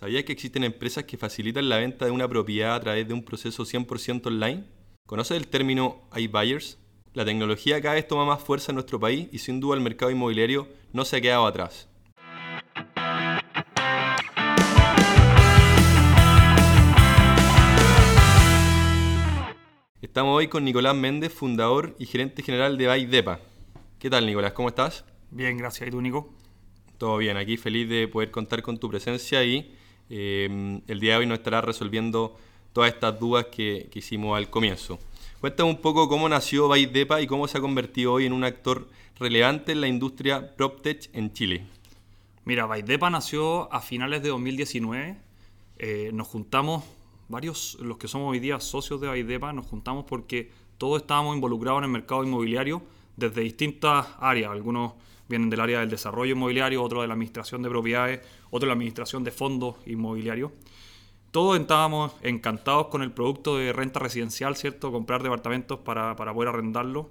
¿Sabías que existen empresas que facilitan la venta de una propiedad a través de un proceso 100% online? ¿Conoces el término iBuyers? La tecnología cada vez toma más fuerza en nuestro país y sin duda el mercado inmobiliario no se ha quedado atrás. Estamos hoy con Nicolás Méndez, fundador y gerente general de Baidepa. ¿Qué tal Nicolás? ¿Cómo estás? Bien, gracias. ¿Y tú, Nico? Todo bien, aquí feliz de poder contar con tu presencia y eh, el día de hoy nos estará resolviendo todas estas dudas que, que hicimos al comienzo. Cuéntame un poco cómo nació Baidepa y cómo se ha convertido hoy en un actor relevante en la industria PropTech en Chile. Mira, Baidepa nació a finales de 2019. Eh, nos juntamos, varios, los que somos hoy día socios de Baidepa, nos juntamos porque todos estábamos involucrados en el mercado inmobiliario desde distintas áreas. Algunos vienen del área del desarrollo inmobiliario, otros de la administración de propiedades, otros de la administración de fondos inmobiliarios. Todos estábamos encantados con el producto de renta residencial, ¿cierto? Comprar departamentos para, para poder arrendarlos.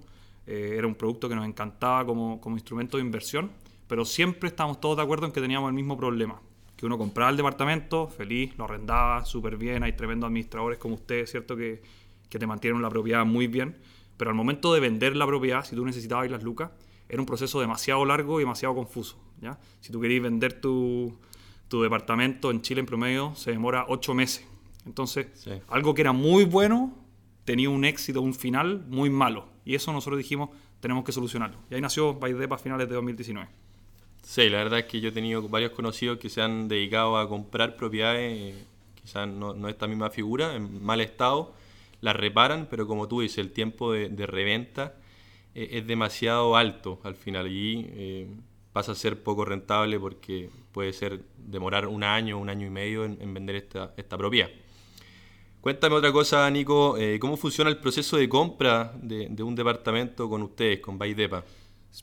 Eh, era un producto que nos encantaba como, como instrumento de inversión, pero siempre estábamos todos de acuerdo en que teníamos el mismo problema. Que uno compraba el departamento, feliz, lo arrendaba súper bien, hay tremendos administradores como ustedes, ¿cierto? Que, que te mantienen la propiedad muy bien, pero al momento de vender la propiedad, si tú necesitabas las lucas, era un proceso demasiado largo y demasiado confuso. ¿ya? Si tú querías vender tu, tu departamento en Chile en promedio se demora ocho meses. Entonces, Sí. algo que era muy bueno tenía un éxito, un final muy malo. Y eso nosotros dijimos, tenemos que solucionarlo. Y ahí nació Baidepa a finales de 2019. Sí, la verdad es que yo he tenido varios conocidos que se han dedicado a comprar propiedades, quizás no, no esta misma figura, en mal estado, las reparan, pero como tú dices, el tiempo de, de reventa eh, es demasiado alto al final y eh, pasa a ser poco rentable porque puede ser demorar un año, un año y medio en, en vender esta, esta propiedad. Cuéntame otra cosa, Nico, eh, ¿cómo funciona el proceso de compra de, de un departamento con ustedes, con Baidepa?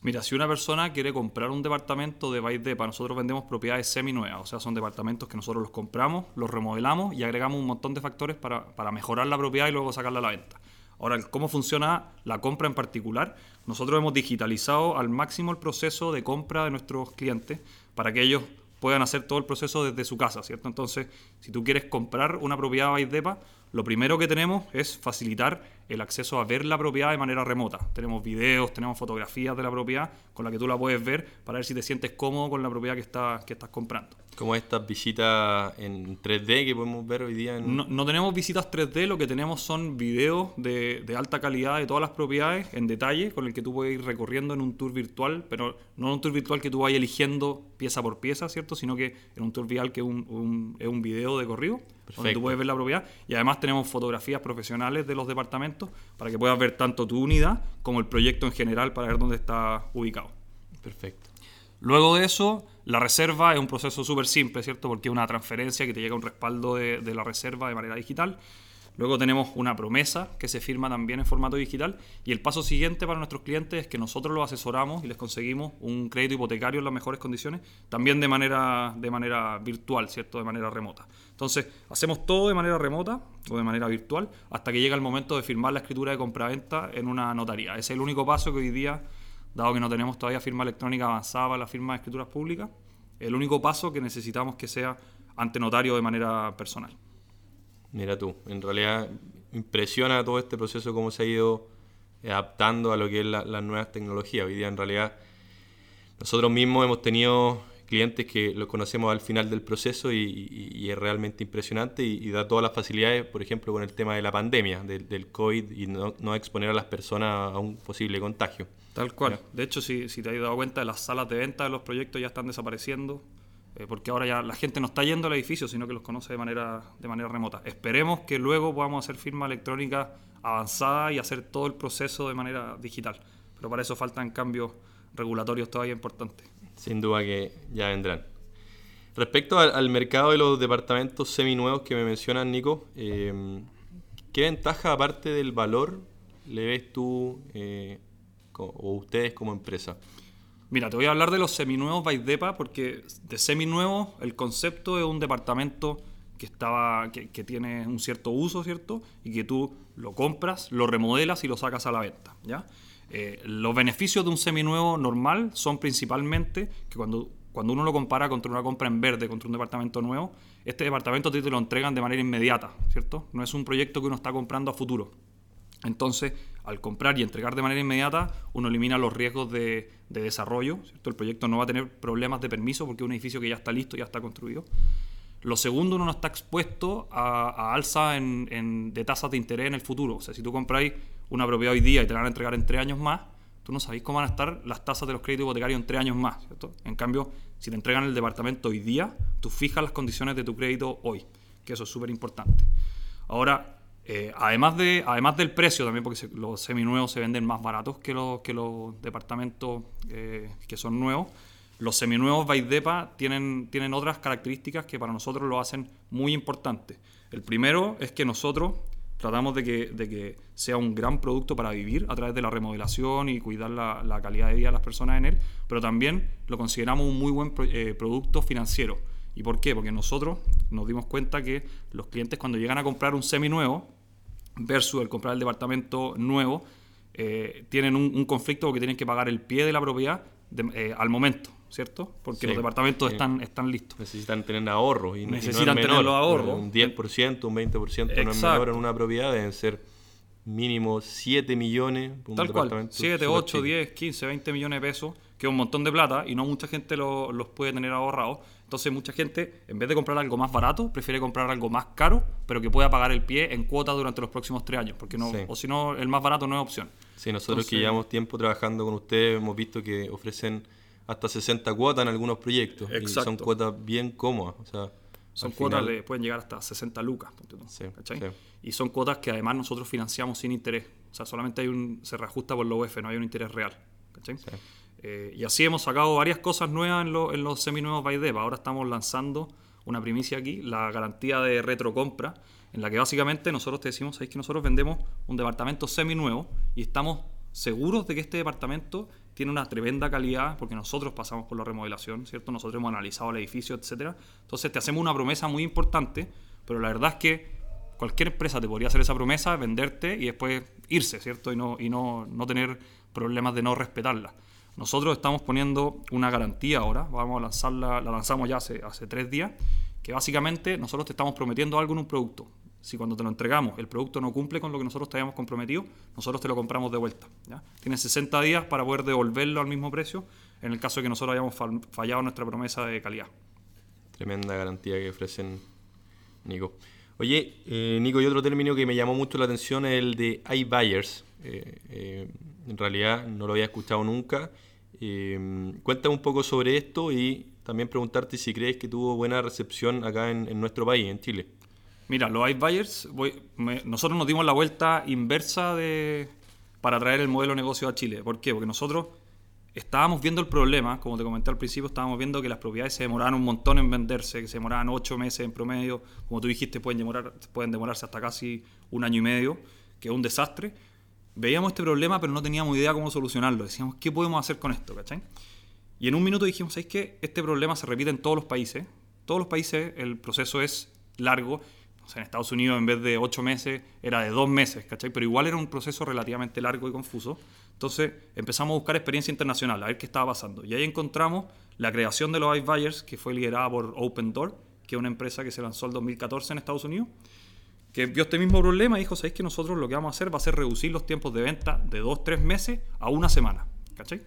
Mira, si una persona quiere comprar un departamento de Baidepa, nosotros vendemos propiedades semi-nuevas, o sea, son departamentos que nosotros los compramos, los remodelamos y agregamos un montón de factores para, para mejorar la propiedad y luego sacarla a la venta. Ahora, ¿cómo funciona la compra en particular? Nosotros hemos digitalizado al máximo el proceso de compra de nuestros clientes para que ellos puedan hacer todo el proceso desde su casa, ¿cierto? Entonces, si tú quieres comprar una propiedad Baidepa, lo primero que tenemos es facilitar el acceso a ver la propiedad de manera remota. Tenemos videos, tenemos fotografías de la propiedad con la que tú la puedes ver para ver si te sientes cómodo con la propiedad que, está, que estás comprando. Como estas visitas en 3D que podemos ver hoy día en... No, no tenemos visitas 3D, lo que tenemos son videos de, de alta calidad de todas las propiedades en detalle, con el que tú puedes ir recorriendo en un tour virtual, pero no en un tour virtual que tú vayas eligiendo pieza por pieza, ¿cierto? Sino que en un tour virtual que es un, un- es un video de corrido, donde tú puedes ver la propiedad. Y además tenemos fotografías profesionales de los departamentos para que puedas ver tanto tu unidad como el proyecto en general para ver dónde está ubicado. Perfecto. Luego de eso, la reserva es un proceso súper simple, ¿cierto? Porque es una transferencia que te llega un respaldo de, la reserva de manera digital. Luego tenemos una promesa que se firma también en formato digital. Y el paso siguiente para nuestros clientes es que nosotros los asesoramos y les conseguimos un crédito hipotecario en las mejores condiciones, también de manera, de manera virtual, ¿cierto? De manera remota. Entonces, hacemos todo de manera remota o de manera virtual hasta que llega el momento de firmar la escritura de compraventa en una notaría. Es el único paso que hoy día dado que no tenemos todavía firma electrónica avanzada para la firma de escrituras públicas, el único paso que necesitamos que sea ante notario de manera personal. Mira tú, en realidad impresiona todo este proceso cómo se ha ido adaptando a lo que es la- las nuevas tecnologías. Hoy día en realidad nosotros mismos hemos tenido clientes que los conocemos al final del proceso y, es realmente impresionante y, da todas las facilidades, por ejemplo, con el tema de la pandemia, del, COVID y no exponer a las personas a un posible contagio. Tal cual. De hecho, si, si te has dado cuenta, las salas de venta de los proyectos ya están desapareciendo, eh, porque ahora ya la gente no está yendo al edificio, sino que los conoce de manera, de manera remota. Esperemos que luego podamos hacer firma electrónica avanzada y hacer todo el proceso de manera digital. Pero para eso faltan cambios regulatorios todavía importantes. Sin duda que ya vendrán. Respecto al, al mercado de los departamentos seminuevos que me mencionas, Nico, eh, ¿qué ventaja aparte del valor le ves tú eh, o ustedes como empresa? Mira, te voy a hablar de los seminuevos Baidepa porque de seminuevos el concepto es un departamento que estaba que tiene un cierto uso, ¿cierto? Y que tú lo compras, lo remodelas y lo sacas a la venta, ¿ya? Eh, los beneficios de un seminuevo normal son principalmente que cuando cuando uno lo compara contra una compra en verde, contra un departamento nuevo, este departamento te lo entregan de manera inmediata, ¿cierto? No es un proyecto que uno está comprando a futuro. Entonces, al comprar y entregar de manera inmediata, uno elimina los riesgos de, desarrollo. El proyecto no va a tener problemas de permiso porque es un edificio que ya está listo, ya está construido. Lo segundo, uno no está expuesto a, alza de tasas de interés en el futuro. O sea, si tú compráis una propiedad hoy día y te la van a entregar en tres años más, tú no sabéis cómo van a estar las tasas de los créditos hipotecarios en tres años más. En cambio, si te entregan el departamento hoy día, tú fijas las condiciones de tu crédito hoy, que eso es súper importante. Ahora, eh, además, de, además del precio también, porque los seminuevos se venden más baratos que los, que los departamentos eh, que son nuevos, los seminuevos Baidepa tienen, tienen otras características que para nosotros lo hacen muy importante. El primero es que nosotros tratamos de que, de que sea un gran producto para vivir a través de la remodelación y cuidar la, la calidad de vida de las personas en él, pero también lo consideramos un muy buen eh, producto financiero. ¿Y por qué? Porque nosotros nos dimos cuenta que los clientes cuando llegan a comprar un seminuevo versus el comprar el departamento nuevo, eh, tienen un, conflicto porque tienen que pagar el pie de la propiedad eh, al momento. ¿cierto? Porque los departamentos están, están listos. Necesitan tener ahorros y necesitan tener los ahorros. Un 10%, un 20% no es menor en una propiedad, deben ser mínimo 7 millones. Tal cual, 7, 8, 10, 15, 20 millones de pesos, que es un montón de plata y no mucha gente los puede tener ahorrados. Entonces mucha gente, en vez de comprar algo más barato, prefiere comprar algo más caro, pero que pueda pagar el pie en cuotas durante los próximos tres años, porque no, o si no, el más barato no es opción. Sí, nosotros que llevamos tiempo trabajando con ustedes, hemos visto que ofrecen hasta 60 cuotas en algunos proyectos. Y son cuotas bien cómodas. O sea, son cuotas que pueden llegar hasta 60 lucas. Y son cuotas que además nosotros financiamos sin interés. O sea, solamente hay un, se reajusta por la UF, no hay un interés real. Eh, y así hemos sacado varias cosas nuevas en, en los seminuevos Baideva. Ahora estamos lanzando una primicia aquí, la garantía de retrocompra, en la que básicamente nosotros te decimos, ¿sabéis que nosotros vendemos un departamento seminuevo y estamos seguros de que este departamento tiene una tremenda calidad, porque nosotros pasamos por la remodelación, ¿cierto? Nosotros hemos analizado el edificio, etc. Entonces te hacemos una promesa muy importante, pero la verdad es que cualquier empresa te podría hacer esa promesa, venderte y después irse, ¿cierto? Y no, y no, no tener problemas de no respetarla. Nosotros estamos poniendo una garantía ahora, vamos a lanzarla, la lanzamos ya hace, hace tres días, que básicamente nosotros te estamos prometiendo algo en un producto si cuando te lo entregamos el producto no cumple con lo que nosotros te habíamos comprometido, nosotros te lo compramos de vuelta. Tienes 60 días para poder devolverlo al mismo precio en el caso de que nosotros hayamos fallado nuestra promesa de calidad. Tremenda garantía que ofrecen, Nico. Oye, eh, Nico, y otro término que me llamó mucho la atención es el de iBuyers. Eh, eh, en realidad no lo había escuchado nunca. Cuéntame un poco sobre esto y también preguntarte si crees que tuvo buena recepción acá en nuestro país, en Chile. Mira, los iBuyers, nosotros nos dimos la vuelta inversa de, para traer el modelo de negocio a Chile. ¿Por qué? Porque nosotros estábamos viendo el problema, como te comenté al principio, estábamos viendo que las propiedades se demoraban un montón en venderse, que se demoraban ocho meses en promedio, como tú dijiste, pueden, demorar, pueden demorarse hasta casi un año y medio, que es un desastre. Veíamos este problema, pero no teníamos idea cómo solucionarlo. Decíamos, ¿qué podemos hacer con esto? ¿cachai? Y en un minuto dijimos, ¿sabes qué? Este problema se repite en todos los países. Todos los países el proceso es largo o sea, en Estados Unidos en vez de ocho meses era de dos meses, ¿cachai? Pero igual era un proceso relativamente largo y confuso. Entonces empezamos a buscar experiencia internacional, a ver qué estaba pasando. Y ahí encontramos la creación de los iBuyers, que fue liderada por Open Door, que es una empresa que se lanzó en 2014 en Estados Unidos, que vio este mismo problema y dijo, ¿sabéis que nosotros lo que vamos a hacer va a ser reducir los tiempos de venta de dos, tres meses a una semana? ¿Cachai?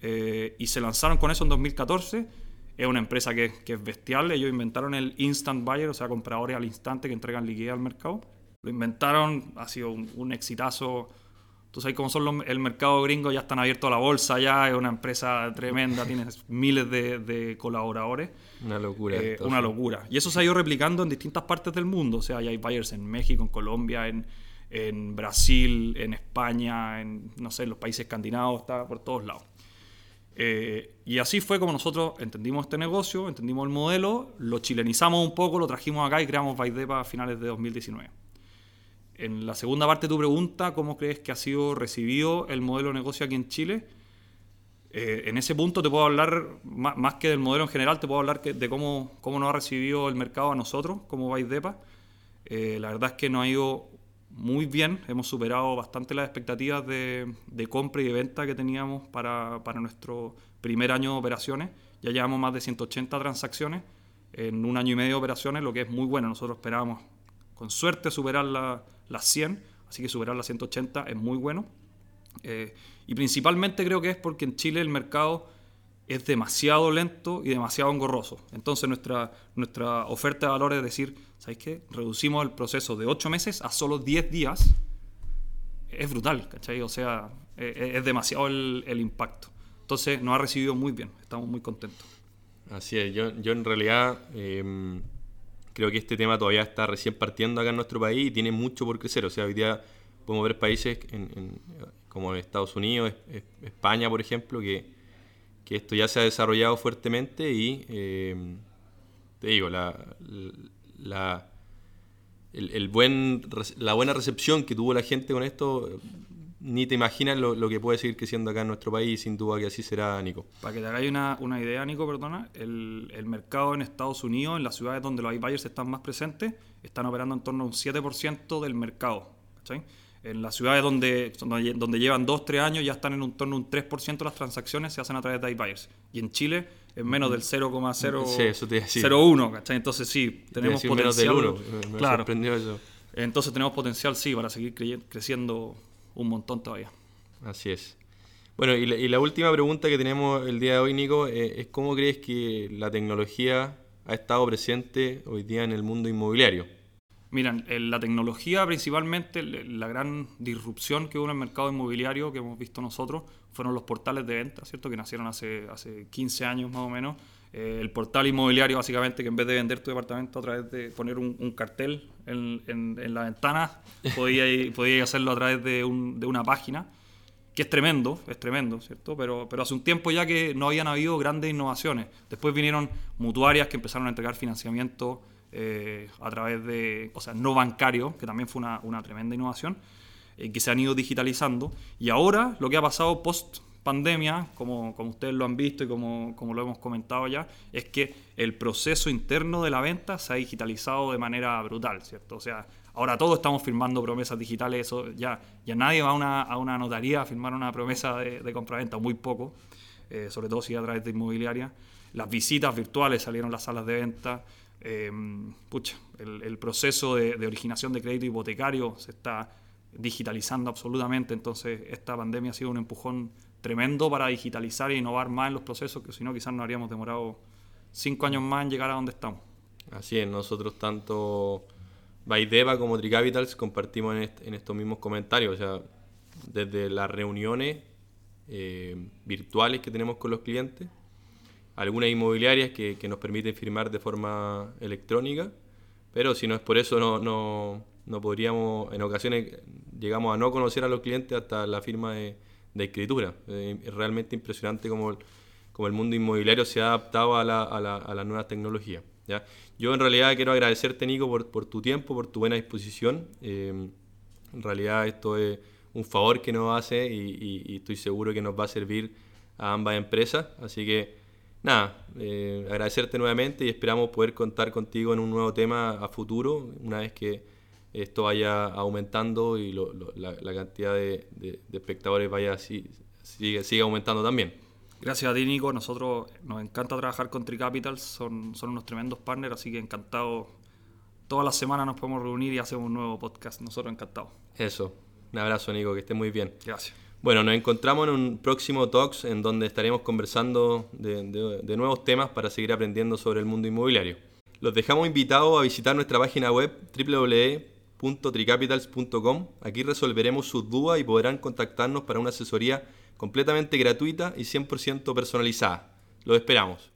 Eh, y se lanzaron con eso en 2014 es una empresa que, es bestial. Ellos inventaron el instant buyer, o sea, compradores al instante que entregan liquidez al mercado. Lo inventaron, ha sido un, exitazo. Tú sabes cómo son el mercado gringo, ya están abiertos a la bolsa, ya es una empresa tremenda, tiene miles de, colaboradores. Una locura. Eh, una locura. Y eso se ha ido replicando en distintas partes del mundo. O sea, hay buyers en México, en Colombia, en, en Brasil, en España, en, no sé, en los países escandinavos, está por todos lados. Eh, y así fue como nosotros entendimos este negocio, entendimos el modelo, lo chilenizamos un poco, lo trajimos acá y creamos Baidepa a finales de 2019. En la segunda parte de tu pregunta, ¿cómo crees que ha sido recibido el modelo de negocio aquí en Chile? Eh, en ese punto te puedo hablar, más, que del modelo en general, te puedo hablar de cómo, cómo nos ha recibido el mercado a nosotros como Baidepa. Eh, la verdad es que nos ha ido muy bien, hemos superado bastante las expectativas de, compra y de venta que teníamos para, nuestro primer año de operaciones. ya llevamos más de 180 transacciones en un año y medio de operaciones, lo que es muy bueno. Nosotros esperábamos con suerte superar las 100, así que superar las 180 es muy bueno. Eh, y principalmente creo que es porque en Chile el mercado es demasiado lento y demasiado engorroso. Entonces nuestra, nuestra oferta de valor es decir, ¿sabéis qué? Reducimos el proceso de 8 meses a solo 10 días. Es brutal, ¿cachai? O sea, e, e, es, demasiado el, el, impacto. Entonces nos ha recibido muy bien, estamos muy contentos. Así es, yo, yo en realidad em, creo que este tema todavía está recién partiendo acá en nuestro país y tiene mucho por crecer. O sea, hoy día podemos ver países en, como Estados Unidos, España, por ejemplo, que, que, esto ya se ha desarrollado fuertemente y em, te digo, la, la, el, buen, la buena recepción que tuvo la gente con esto ni te imaginas lo, que puede seguir creciendo acá en nuestro país, sin duda que así será, Nico. Para que te hagáis una, una, idea, Nico, perdona, el, el, mercado en Estados Unidos, en las ciudades donde los iBuyers están más presentes, están operando en torno a un 7% del mercado. En las ciudades donde, donde, llevan 2, 3 años ya están en un torno a un 3% de las transacciones se hacen a través de iBuyers. Y en Chile es menos del 0,01. Sí, Entonces sí, tenemos potencial. Menos del 1. Me, claro. sorprendió eso. Entonces tenemos potencial, sí, para seguir creciendo un montón todavía. Así es. Bueno, y la, última pregunta que tenemos el día de hoy, Nico, eh, es cómo crees que la tecnología ha estado presente hoy día en el mundo inmobiliario. Miren, la tecnología principalmente, la gran disrupción que hubo en el mercado inmobiliario que hemos visto nosotros fueron los portales de venta, ¿cierto? Que nacieron hace, hace 15 años más o menos. Eh, el portal inmobiliario básicamente que en vez de vender tu departamento a través de poner un, cartel en, en, la ventana, podías podía hacerlo a través de, un, de, una página, que es tremendo, es tremendo, ¿cierto? Pero, pero hace un tiempo ya que no habían habido grandes innovaciones. Después vinieron mutuarias que empezaron a entregar financiamiento eh, a través de, o sea, no bancario, que también fue una, una tremenda innovación, eh, que se han ido digitalizando. Y ahora lo que ha pasado post pandemia, como, como ustedes lo han visto y como, como, lo hemos comentado ya, es que el proceso interno de la venta se ha digitalizado de manera brutal, ¿cierto? O sea, ahora todos estamos firmando promesas digitales, eso ya, ya nadie va a una, a una notaría a firmar una promesa de, de compraventa, muy poco, eh, sobre todo si a través de inmobiliaria. Las visitas virtuales salieron las salas de venta. Em, pucha, el, proceso de, originación de crédito hipotecario se está digitalizando absolutamente, entonces esta pandemia ha sido un empujón tremendo para digitalizar e innovar más en los procesos, que si no quizás nos habríamos demorado cinco años más en llegar a donde estamos. Así es, nosotros tanto Baideva como Tricapitals compartimos en, estos mismos comentarios, o sea, desde las reuniones eh, virtuales que tenemos con los clientes, algunas inmobiliarias que, nos permiten firmar de forma electrónica, pero si no es por eso no, no, podríamos, en ocasiones llegamos a no conocer a los clientes hasta la firma de, escritura. Eh, es realmente impresionante cómo, el mundo inmobiliario se ha adaptado a, la, a, la, a las nuevas tecnologías. ¿ya? Yo en realidad quiero agradecerte, Nico, por, por tu tiempo, por tu buena disposición. Eh, en realidad esto es un favor que nos hace y, y estoy seguro que nos va a servir a ambas empresas. Así que nada, eh, agradecerte nuevamente y esperamos poder contar contigo en un nuevo tema a futuro, una vez que esto vaya aumentando y la, cantidad de, espectadores vaya así, sigue, sigue aumentando también. Gracias a ti, Nico. Nosotros nos encanta trabajar con Tricapital, son, son unos tremendos partners, así que encantado. Todas las semanas nos podemos reunir y hacemos un nuevo podcast. Nosotros encantados. Eso. Un abrazo, Nico, que esté muy bien. Gracias. Bueno, nos encontramos en un próximo Talks en donde estaremos conversando de, nuevos temas para seguir aprendiendo sobre el mundo inmobiliario. Los dejamos invitados a visitar nuestra página web www.tricapitals.com. Aquí resolveremos sus dudas y podrán contactarnos para una asesoría completamente gratuita y 100% personalizada. Los esperamos.